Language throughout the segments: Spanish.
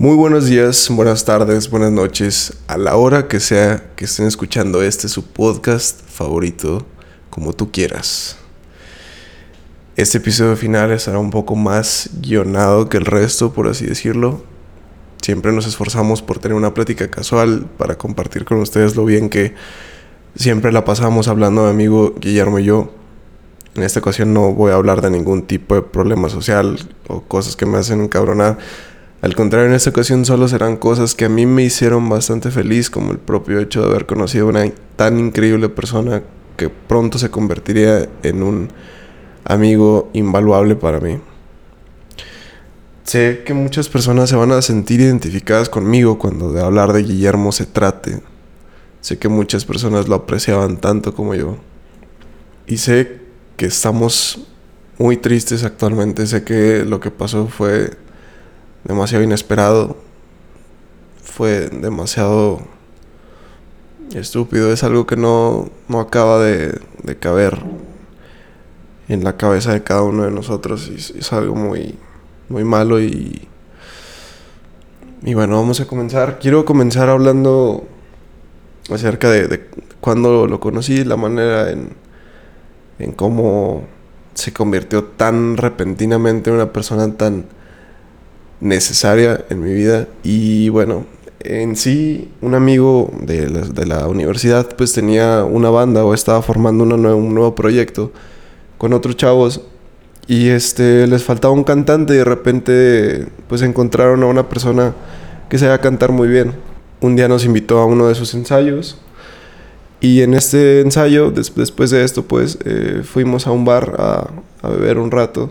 Muy buenos días, buenas tardes, buenas noches, a la hora que sea que estén escuchando este su podcast favorito, como tú quieras. Este episodio final estará un poco más guionado que el resto, por así decirlo. Siempre nos esforzamos por tener una plática casual para compartir con ustedes lo bien que siempre la pasamos hablando de amigo Guillermo y yo. En esta ocasión no voy a hablar de ningún tipo de problema social o cosas que me hacen encabronar al contrario, en esta ocasión solo serán cosas que a mí me hicieron bastante feliz, como el propio hecho de haber conocido a una tan increíble persona que pronto se convertiría en un amigo invaluable para mí. Sé que muchas personas se van a sentir identificadas conmigo cuando de hablar de Guillermo se trate. Sé que muchas personas lo apreciaban tanto como yo. Y sé que estamos muy tristes actualmente. Sé que lo que pasó fue demasiado inesperado. Fue demasiado estúpido. Es algo que no, no acaba de, de, caber en la cabeza de cada uno de nosotros. Y es, algo muy, muy malo y... Y bueno, vamos a comenzar. Quiero comenzar hablando acerca de, de cuando lo conocí, la manera en, en cómo se convirtió tan repentinamente en una persona tan necesaria en mi vida. Y bueno, en sí, un amigo de la, universidad pues tenía una banda o estaba formando un nuevo proyecto con otros chavos. Y este, les faltaba un cantante y de repente pues encontraron a una persona que sabía cantar muy bien. Un día nos invitó a uno de sus ensayos. Y en este ensayo, después de esto, pues eh, fuimos a un bar a beber un rato.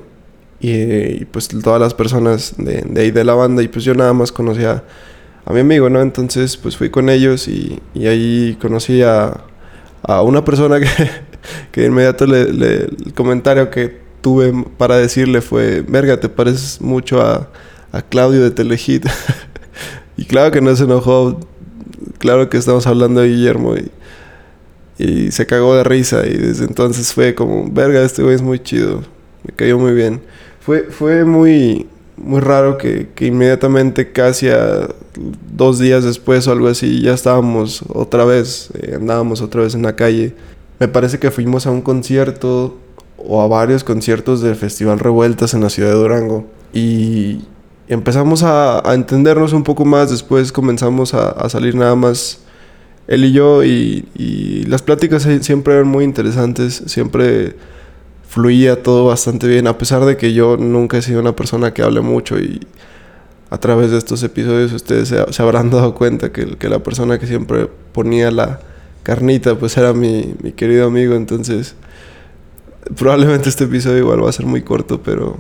Y, pues todas las personas de, de, ahí de la banda y pues yo nada más conocía a mi amigo, ¿no? Entonces pues fui con ellos y, y ahí conocí a, a una persona que, que de inmediato le, le, el comentario que tuve para decirle fue, verga, te pareces mucho a, a Claudio de Telehit. y claro que no se enojó, claro que estamos hablando de Guillermo y, y se cagó de risa y desde entonces fue como, verga, este güey es muy chido, me cayó muy bien fue, fue muy, muy raro que, que, inmediatamente, casi a dos días después o algo así, ya estábamos otra vez, eh, andábamos otra vez en la calle. Me parece que fuimos a un concierto o a varios conciertos del Festival Revueltas en la ciudad de Durango y empezamos a, a entendernos un poco más, después comenzamos a, a, salir nada más él y yo y, y las pláticas siempre eran muy interesantes, siempre fluía todo bastante bien, a pesar de que yo nunca he sido una persona que hable mucho y a través de estos episodios ustedes se, habrán dado cuenta que, que, la persona que siempre ponía la carnita pues era mi, mi, querido amigo, entonces probablemente este episodio igual va a ser muy corto, pero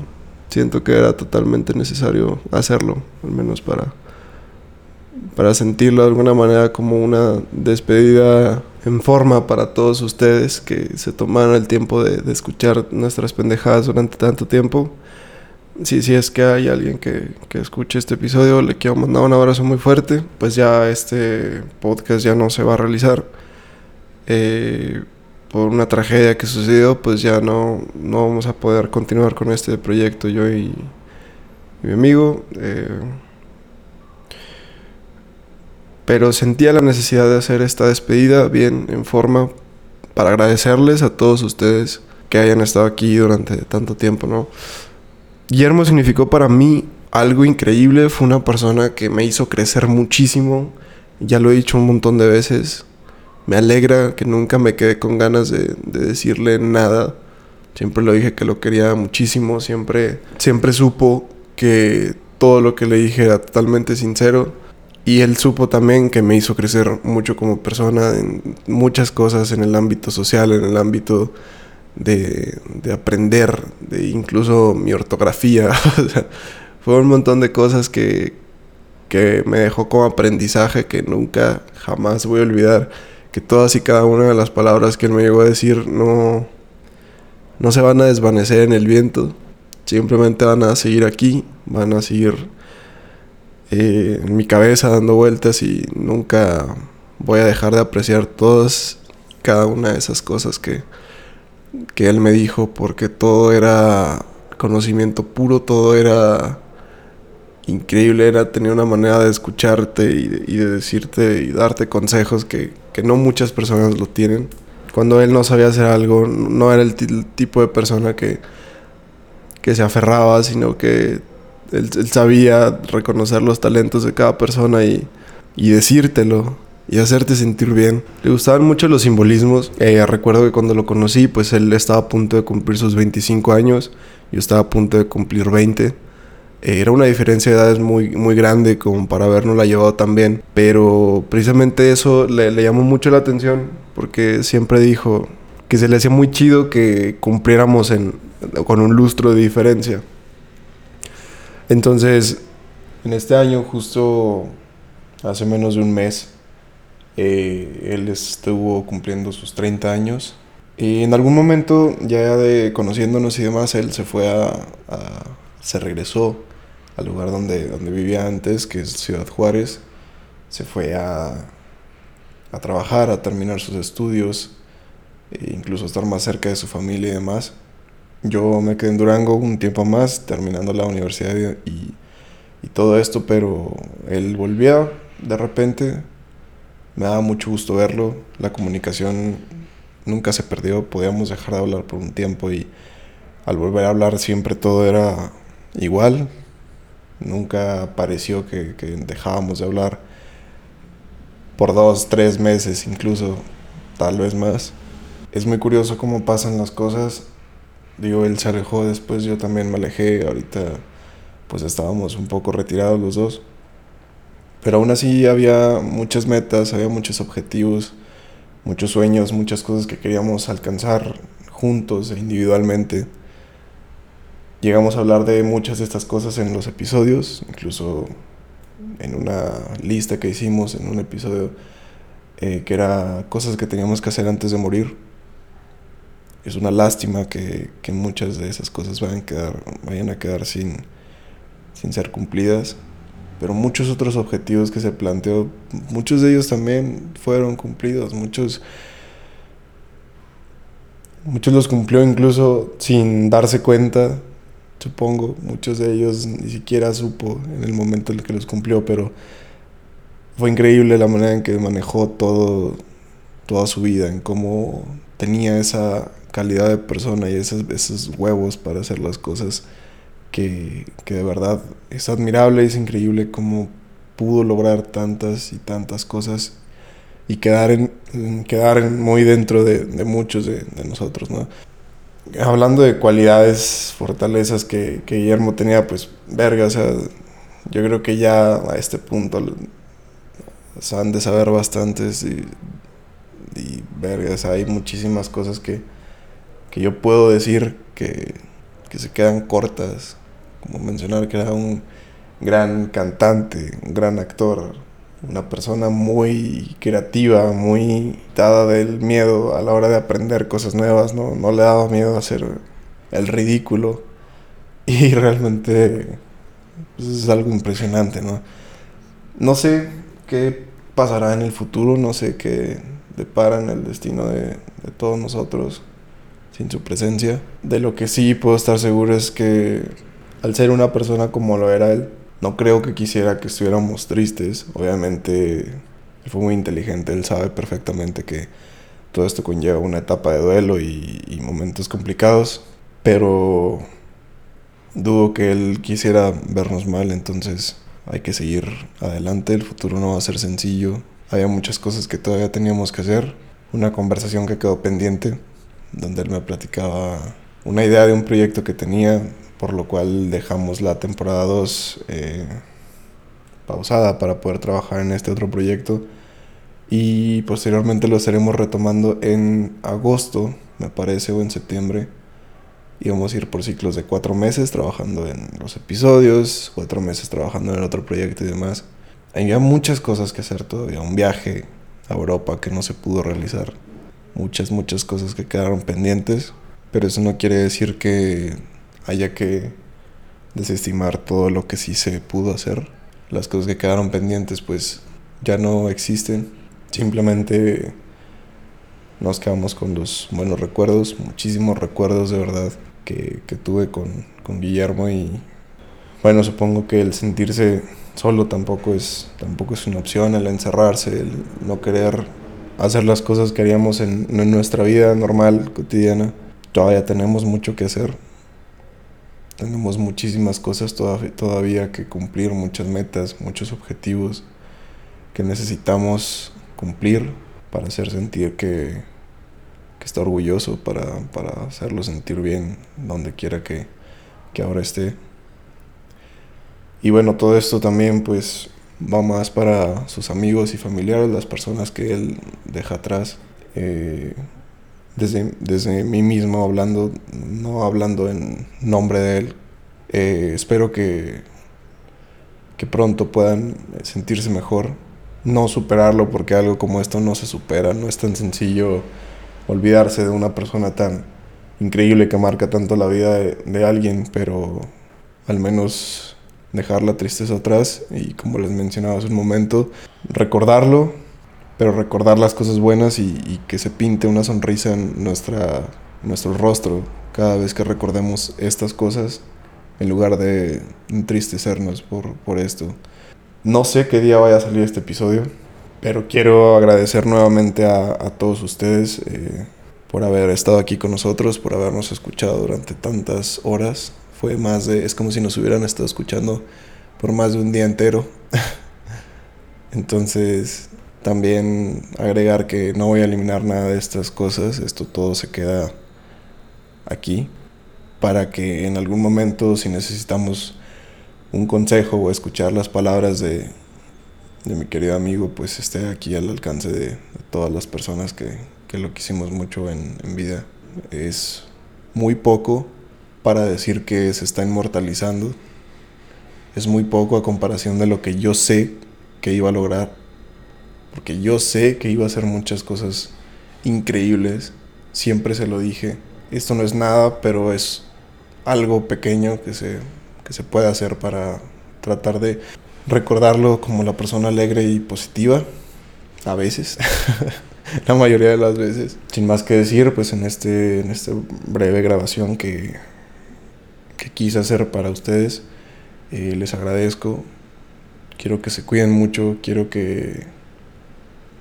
siento que era totalmente necesario hacerlo, al menos para, para sentirlo de alguna manera como una despedida en forma para todos ustedes que se tomaron el tiempo de, escuchar nuestras pendejadas durante tanto tiempo. Si, si es que hay alguien que, escuche este episodio, le quiero mandar un abrazo muy fuerte. Pues ya este podcast ya no se va a realizar. Eh, por una tragedia que sucedió, pues ya no, no vamos a poder continuar con este proyecto yo y, y mi amigo. Eh, pero sentía la necesidad de hacer esta despedida bien en forma para agradecerles a todos ustedes que hayan estado aquí durante tanto tiempo, ¿no? Guillermo significó para mí algo increíble, fue una persona que me hizo crecer muchísimo, ya lo he dicho un montón de veces, me alegra que nunca me quedé con ganas de, de decirle nada, siempre lo dije que lo quería muchísimo, siempre, siempre supo que todo lo que le dije era totalmente sincero y él supo también que me hizo crecer mucho como persona en muchas cosas, en el ámbito social, en el ámbito de, de aprender, de incluso mi ortografía. fue un montón de cosas que, que me dejó como aprendizaje que nunca, jamás voy a olvidar. Que todas y cada una de las palabras que él me llegó a decir no, no se van a desvanecer en el viento. Simplemente van a seguir aquí, van a seguir en mi cabeza dando vueltas y nunca voy a dejar de apreciar todas cada una de esas cosas que, que él me dijo porque todo era conocimiento puro, todo era increíble, era tener una manera de escucharte y de, decirte y darte consejos que, que, no muchas personas lo tienen. Cuando él no sabía hacer algo, no era el, tipo de persona que, que se aferraba, sino que él, sabía reconocer los talentos de cada persona y, y decírtelo y hacerte sentir bien. Le gustaban mucho los simbolismos. Eh, recuerdo que cuando lo conocí, pues él estaba a punto de cumplir sus 25 años, yo estaba a punto de cumplir 20. Eh, era una diferencia de edades muy, muy grande como para habernos la llevado tan bien. Pero precisamente eso le, llamó mucho la atención porque siempre dijo que se le hacía muy chido que cumpliéramos con un lustro de diferencia. Entonces, en este año, justo hace menos de un mes, eh, él estuvo cumpliendo sus 30 años. Y en algún momento, ya de conociéndonos y demás, él se fue a, se regresó al lugar donde, donde vivía antes, que es Ciudad Juárez. Se fue a, a trabajar, a terminar sus estudios, e incluso a estar más cerca de su familia y demás. Yo me quedé en Durango un tiempo más, terminando la universidad y, y todo esto, pero él volvió de repente me daba mucho gusto verlo. La comunicación nunca se perdió. Podíamos dejar de hablar por un tiempo y al volver a hablar siempre todo era igual. Nunca pareció que, dejábamos de hablar por dos, tres meses, incluso tal vez más. Es muy curioso cómo pasan las cosas. Digo, él se alejó después, yo también me alejé. Ahorita pues estábamos un poco retirados los dos. Pero aún así había muchas metas, había muchos objetivos, muchos sueños, muchas cosas que queríamos alcanzar juntos e individualmente. Llegamos a hablar de muchas de estas cosas en los episodios, incluso en una lista que hicimos en un episodio eh, que era cosas que teníamos que hacer antes de morir. Es una lástima que, que muchas de esas cosas vayan a quedar, vayan a quedar sin, sin ser cumplidas pero muchos otros objetivos que se planteó, muchos de ellos también fueron cumplidos, muchos, muchos los cumplió incluso sin darse cuenta, supongo, muchos de ellos ni siquiera supo en el momento en el que los cumplió, pero fue increíble la manera en que manejó todo, toda su vida, en cómo tenía esa calidad de persona y esos, esos huevos para hacer las cosas que, de verdad es admirable, es increíble cómo pudo lograr tantas y tantas cosas y quedar, en, quedar muy dentro de, muchos de, nosotros, ¿no? Hablando de cualidades, fortalezas que, Guillermo tenía, pues, verga, yo creo que ya a este punto o han de saber bastantes y, y hay muchísimas cosas que, que yo puedo decir que, que se quedan cortas, como mencionar que era un gran cantante, un gran actor, una persona muy creativa, muy dada del miedo a la hora de aprender cosas nuevas, no, no le daba miedo hacer el ridículo. Y realmente pues, es algo impresionante, ¿no? No sé qué pasará en el futuro, no sé qué depara en el destino de, de todos nosotros sin su presencia. De lo que sí puedo estar seguro es que al ser una persona como lo era él, no creo que quisiera que estuviéramos tristes. Obviamente, él fue muy inteligente, él sabe perfectamente que todo esto conlleva una etapa de duelo y, y momentos complicados, pero dudo que él quisiera vernos mal, entonces hay que seguir adelante, el futuro no va a ser sencillo, había muchas cosas que todavía teníamos que hacer, una conversación que quedó pendiente, donde él me platicaba una idea de un proyecto que tenía, por lo cual dejamos la temporada 2 eh, pausada para poder trabajar en este otro proyecto. Y posteriormente lo estaremos retomando en agosto, me parece, o en septiembre. Y vamos a ir por ciclos de cuatro meses trabajando en los episodios, cuatro meses trabajando en el otro proyecto y demás. Había muchas cosas que hacer todavía, un viaje a Europa que no se pudo realizar muchas, muchas cosas que quedaron pendientes, pero eso no quiere decir que haya que desestimar todo lo que sí se pudo hacer. Las cosas que quedaron pendientes pues ya no existen, simplemente nos quedamos con los buenos recuerdos, muchísimos recuerdos de verdad que, que tuve con, con Guillermo y bueno, supongo que el sentirse solo tampoco es, tampoco es una opción, el encerrarse, el no querer hacer las cosas que haríamos en, nuestra vida normal, cotidiana. Todavía tenemos mucho que hacer. Tenemos muchísimas cosas todavía que cumplir, muchas metas, muchos objetivos que necesitamos cumplir para hacer sentir que, que está orgulloso, para, para, hacerlo sentir bien donde quiera que, que ahora esté. Y bueno, todo esto también pues va más para sus amigos y familiares, las personas que él deja atrás. Eh, desde, desde mí mismo hablando, no hablando en nombre de él. Eh, espero que, que pronto puedan sentirse mejor, no superarlo porque algo como esto no se supera, no es tan sencillo olvidarse de una persona tan increíble que marca tanto la vida de alguien, pero al menos dejar la tristeza atrás y como les mencionaba hace un momento, recordarlo, pero recordar las cosas buenas y, que se pinte una sonrisa en nuestra, nuestro rostro cada vez que recordemos estas cosas en lugar de entristecernos por, por esto. No sé qué día vaya a salir este episodio, pero quiero agradecer nuevamente a, todos ustedes eh, por haber estado aquí con nosotros, por habernos escuchado durante tantas horas fue más de, es como si nos hubieran estado escuchando por más de un día entero. Entonces, también agregar que no voy a eliminar nada de estas cosas, esto todo se queda aquí, para que en algún momento, si necesitamos un consejo o escuchar las palabras de, de mi querido amigo, pues esté aquí al alcance de, todas las personas que, que, lo quisimos mucho en vida. Es muy poco, para decir que se está inmortalizando. Es muy poco a comparación de lo que yo sé que iba a lograr. Porque yo sé que iba a hacer muchas cosas increíbles. Siempre se lo dije. Esto no es nada, pero es algo pequeño que se, que se puede hacer para tratar de recordarlo como la persona alegre y positiva. A veces. la mayoría de las veces. Sin más que decir, pues en, este, en esta breve grabación que que quise hacer para ustedes. Eh, les agradezco. Quiero que se cuiden mucho, quiero que,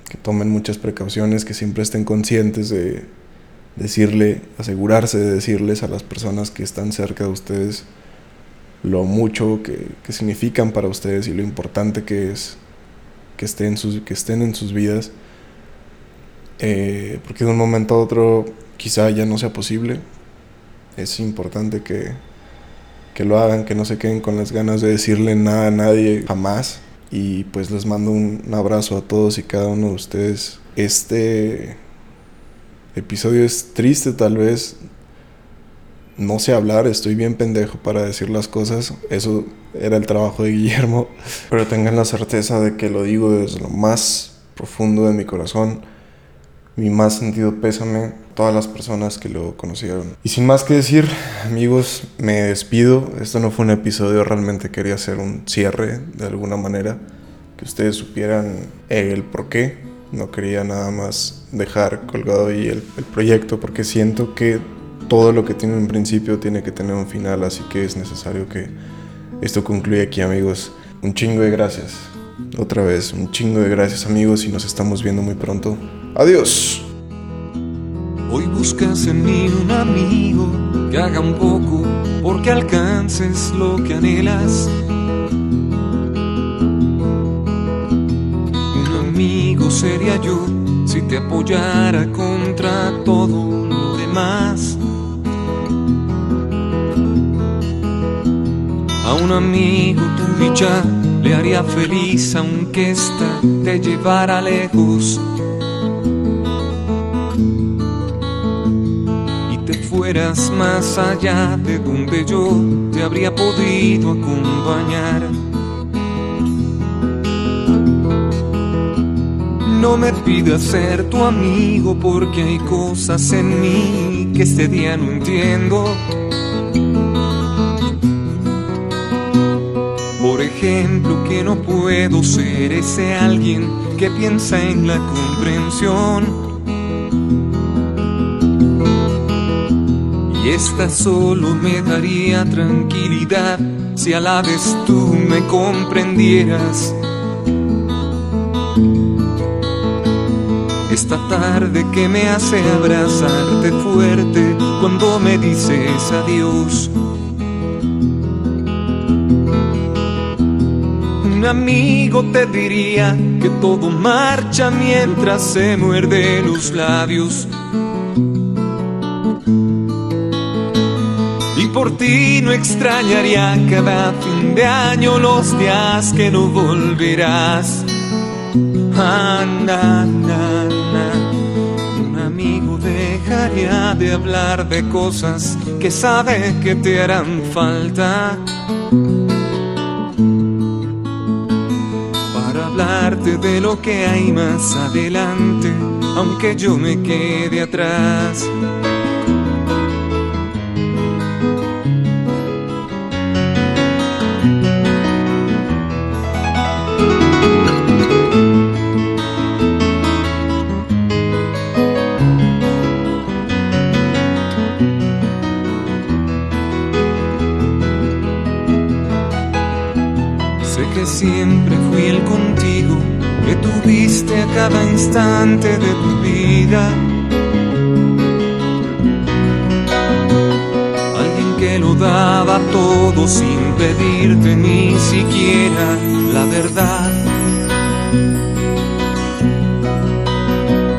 que tomen muchas precauciones, que siempre estén conscientes de decirle, asegurarse de decirles a las personas que están cerca de ustedes lo mucho que, que significan para ustedes y lo importante que es que estén, sus, que estén en sus vidas. Eh, porque de un momento a otro quizá ya no sea posible. Es importante que, que lo hagan, que no se queden con las ganas de decirle nada a nadie jamás. Y pues les mando un, abrazo a todos y cada uno de ustedes. Este episodio es triste tal vez. No sé hablar, estoy bien pendejo para decir las cosas. Eso era el trabajo de Guillermo. Pero tengan la certeza de que lo digo desde lo más profundo de mi corazón. Mi más sentido pésame todas las personas que lo conocieron. Y sin más que decir, amigos, me despido. Esto no fue un episodio, realmente quería hacer un cierre de alguna manera, que ustedes supieran el por qué. No quería nada más dejar colgado ahí el, el proyecto porque siento que todo lo que tiene un principio tiene que tener un final, así que es necesario que esto concluya aquí, amigos. Un chingo de gracias. Otra vez, un chingo de gracias, amigos, y nos estamos viendo muy pronto. Adiós. Hoy buscas en mí un amigo que haga un poco porque alcances lo que anhelas. Un amigo sería yo si te apoyara contra todo lo demás. A un amigo tu dicha le haría feliz aunque ésta te llevara lejos fueras más allá de donde yo te habría podido acompañar. No me pidas ser tu amigo porque hay cosas en mí que este día no entiendo. Ejemplo, que no puedo ser ese alguien que piensa en la comprensión esta solo me daría tranquilidad si a la vez tú me comprendieras. Esta tarde que me hace abrazarte fuerte cuando me dices adiós. Un amigo te diría que todo marcha mientras se muerde los labios. Y por ti no extrañaría cada fin de año los días que no volverás. Un amigo dejaría de hablar de cosas que sabe que te harán falta. De lo que hay más adelante, aunque yo me quede atrás. De tu vida. Alguien que lo daba todo sin pedirte ni siquiera la verdad.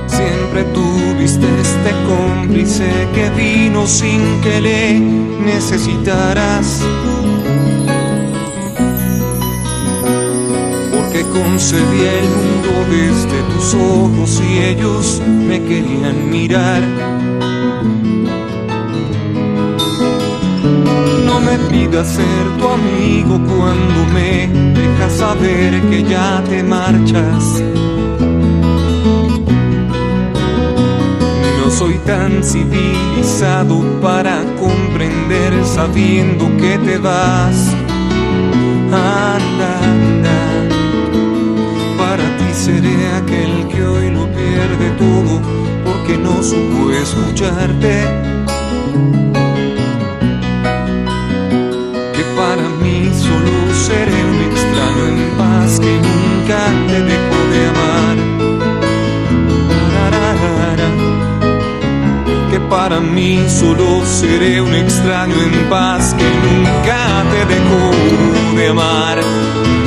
Siempre tuviste este cómplice que vino sin que le necesitaras concebía el mundo desde tus ojos y ellos me querían mirar. No me pidas ser tu amigo cuando me dejas saber que ya te marchas. No soy tan civilizado para comprender sabiendo que te vas. Anda, anda seré aquel que hoy lo pierde todo porque no supo escucharte. Que para mí solo seré un extraño en paz que nunca te dejó de amar. Que para mí solo seré un extraño en paz que nunca te dejó de amar.